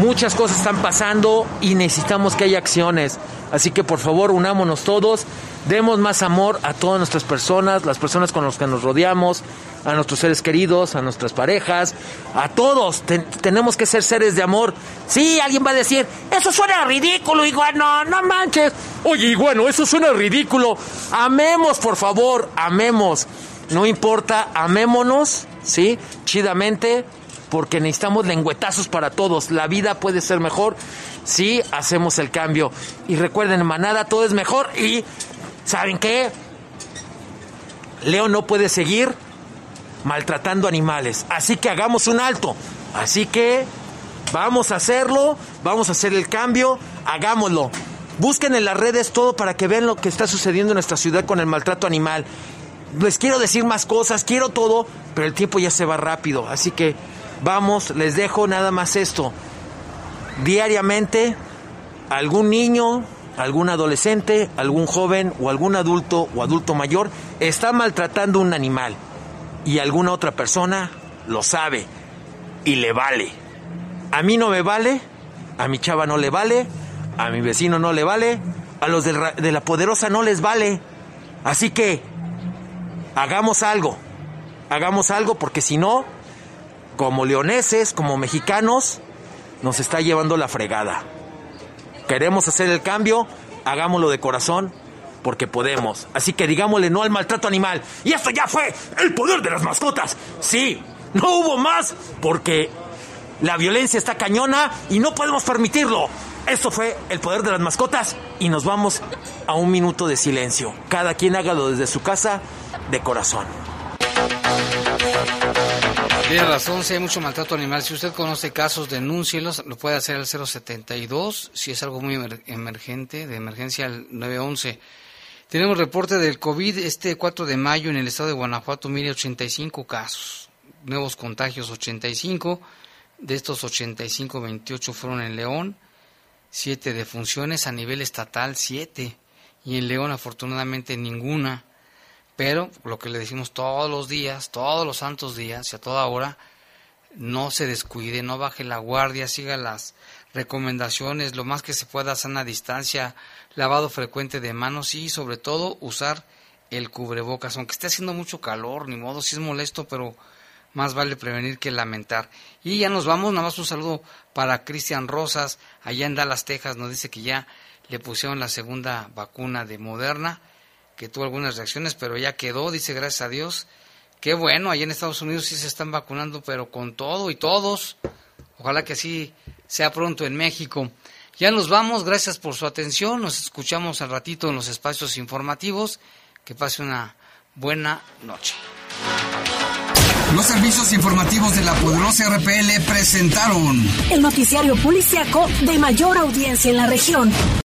muchas cosas están pasando y necesitamos que haya acciones. Así que por favor unámonos todos, demos más amor a todas nuestras personas, las personas con las que nos rodeamos, a nuestros seres queridos, a nuestras parejas, a todos. tenemos que ser seres de amor. Sí, alguien va a decir, eso suena ridículo, igual no, manches. Oye, bueno, eso suena ridículo. Amemos, por favor, amemos. No importa, amémonos, ¿sí? Chidamente porque necesitamos lengüetazos para todos. La vida puede ser mejor si hacemos el cambio. Y recuerden, manada, todo es mejor. Y, ¿saben qué? Leo no puede seguir maltratando animales. Así que hagamos un alto. Así que vamos a hacerlo, vamos a hacer el cambio, hagámoslo. Busquen en las redes todo para que vean lo que está sucediendo en nuestra ciudad con el maltrato animal. Les quiero decir más cosas, quiero todo, pero el tiempo ya se va rápido. Así que Vamos, les dejo nada más esto. Diariamente, algún niño, algún adolescente, algún joven o algún adulto o adulto mayor está maltratando un animal y alguna otra persona lo sabe y le vale. A mí no me vale, a mi chava no le vale, a mi vecino no le vale, a los de la poderosa no les vale. Así que hagamos algo, hagamos algo porque si no, como leoneses, como mexicanos, nos está llevando la fregada. Queremos hacer el cambio, hagámoslo de corazón, porque podemos. Así que digámosle no al maltrato animal. Y esto ya fue el poder de las mascotas. Sí, no hubo más, porque la violencia está cañona y no podemos permitirlo. Esto fue el poder de las mascotas y nos vamos a un minuto de silencio. Cada quien hágalo desde su casa de corazón. Tiene razón, si hay mucho maltrato animal. Si usted conoce casos, denúncielos. Lo puede hacer al 072. Si es algo muy emergente, de emergencia al 911. Tenemos reporte del COVID este 4 de mayo en el estado de Guanajuato. Mire, 85 casos. Nuevos contagios, 85. De estos 85, 28 fueron en León. 7 defunciones a nivel estatal, 7. Y en León, afortunadamente, ninguna. Pero lo que le decimos todos los días, todos los santos días y a toda hora, no se descuide, no baje la guardia, siga las recomendaciones, lo más que se pueda sana distancia, lavado frecuente de manos y sobre todo usar el cubrebocas, aunque esté haciendo mucho calor, ni modo, si es molesto, pero más vale prevenir que lamentar. Y ya nos vamos, nada más un saludo para Cristian Rosas, allá en Dallas, Texas, nos dice que ya le pusieron la segunda vacuna de Moderna que tuvo algunas reacciones, pero ya quedó, dice gracias a Dios. Qué bueno, allá en Estados Unidos sí se están vacunando, pero con todo y todos. Ojalá que así sea pronto en México. Ya nos vamos, gracias por su atención. Nos escuchamos al ratito en los espacios informativos. Que pase una buena noche. Los servicios informativos de la poderosa RPL presentaron el noticiario policiaco de mayor audiencia en la región.